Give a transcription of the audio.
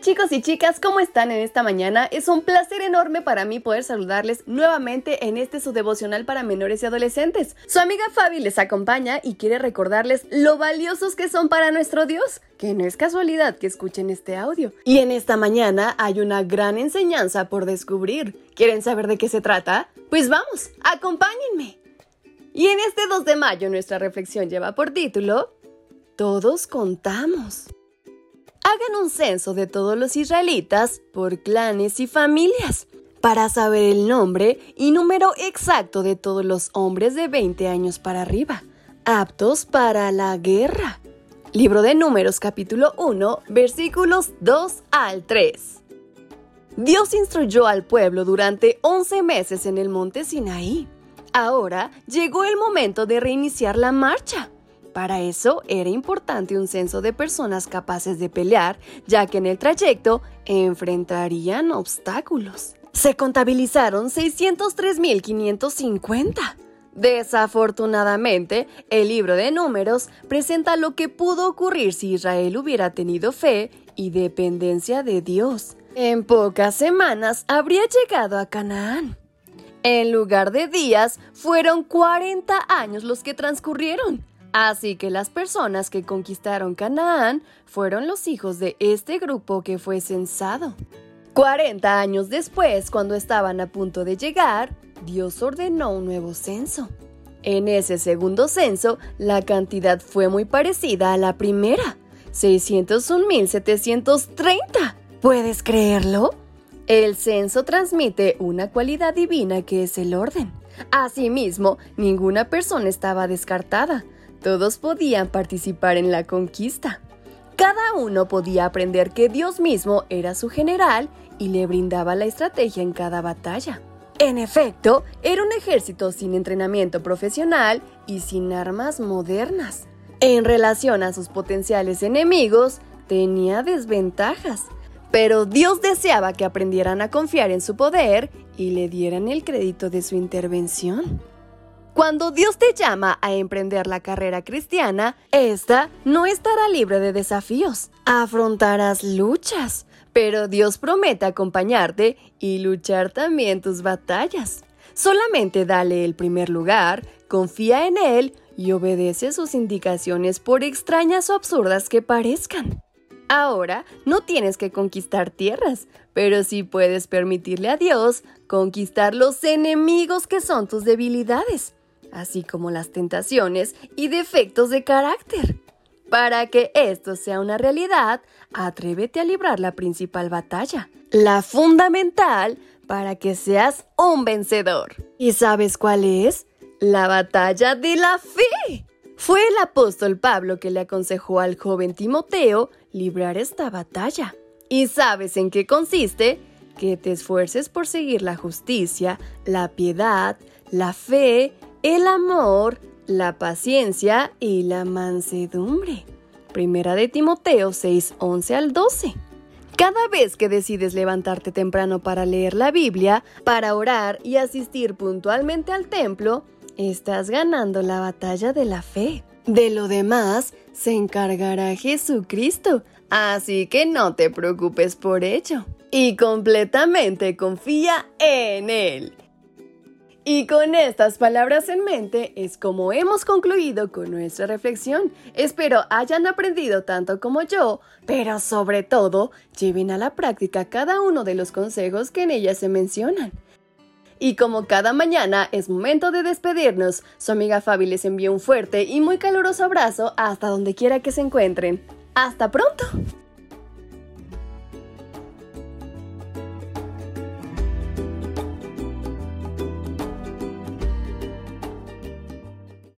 Chicos y chicas, ¿cómo están en esta mañana? Es un placer enorme para mí poder saludarles nuevamente en este su devocional para menores y adolescentes. Su amiga Fabi les acompaña y quiere recordarles lo valiosos que son para nuestro Dios, que no es casualidad que escuchen este audio. Y en esta mañana hay una gran enseñanza por descubrir. ¿Quieren saber de qué se trata? Pues vamos, acompáñenme. Y en este 2 de mayo nuestra reflexión lleva por título Todos contamos hagan un censo de todos los israelitas por clanes y familias para saber el nombre y número exacto de todos los hombres de 20 años para arriba, aptos para la guerra. Libro de Números capítulo 1 versículos 2 al 3. Dios instruyó al pueblo durante 11 meses en el monte Sinaí. Ahora llegó el momento de reiniciar la marcha. Para eso era importante un censo de personas capaces de pelear, ya que en el trayecto enfrentarían obstáculos. Se contabilizaron 603.550. Desafortunadamente, el libro de números presenta lo que pudo ocurrir si Israel hubiera tenido fe y dependencia de Dios. En pocas semanas habría llegado a Canaán. En lugar de días, fueron 40 años los que transcurrieron. Así que las personas que conquistaron Canaán fueron los hijos de este grupo que fue censado. 40 años después, cuando estaban a punto de llegar, Dios ordenó un nuevo censo. En ese segundo censo, la cantidad fue muy parecida a la primera, 601.730. ¿Puedes creerlo? El censo transmite una cualidad divina que es el orden. Asimismo, ninguna persona estaba descartada. Todos podían participar en la conquista. Cada uno podía aprender que Dios mismo era su general y le brindaba la estrategia en cada batalla. En efecto, era un ejército sin entrenamiento profesional y sin armas modernas. En relación a sus potenciales enemigos, tenía desventajas, pero Dios deseaba que aprendieran a confiar en su poder y le dieran el crédito de su intervención. Cuando Dios te llama a emprender la carrera cristiana, esta no estará libre de desafíos. Afrontarás luchas, pero Dios promete acompañarte y luchar también tus batallas. Solamente dale el primer lugar, confía en Él y obedece sus indicaciones por extrañas o absurdas que parezcan. Ahora no tienes que conquistar tierras, pero sí puedes permitirle a Dios conquistar los enemigos que son tus debilidades así como las tentaciones y defectos de carácter. Para que esto sea una realidad, atrévete a librar la principal batalla, la fundamental para que seas un vencedor. ¿Y sabes cuál es? La batalla de la fe. Fue el apóstol Pablo que le aconsejó al joven Timoteo librar esta batalla. ¿Y sabes en qué consiste? Que te esfuerces por seguir la justicia, la piedad, la fe el amor, la paciencia y la mansedumbre. Primera de Timoteo 6, 11 al 12. Cada vez que decides levantarte temprano para leer la Biblia, para orar y asistir puntualmente al templo, estás ganando la batalla de la fe. De lo demás se encargará Jesucristo, así que no te preocupes por ello. Y completamente confía en Él. Y con estas palabras en mente es como hemos concluido con nuestra reflexión. Espero hayan aprendido tanto como yo, pero sobre todo lleven a la práctica cada uno de los consejos que en ella se mencionan. Y como cada mañana es momento de despedirnos, su amiga Fabi les envía un fuerte y muy caluroso abrazo hasta donde quiera que se encuentren. ¡Hasta pronto!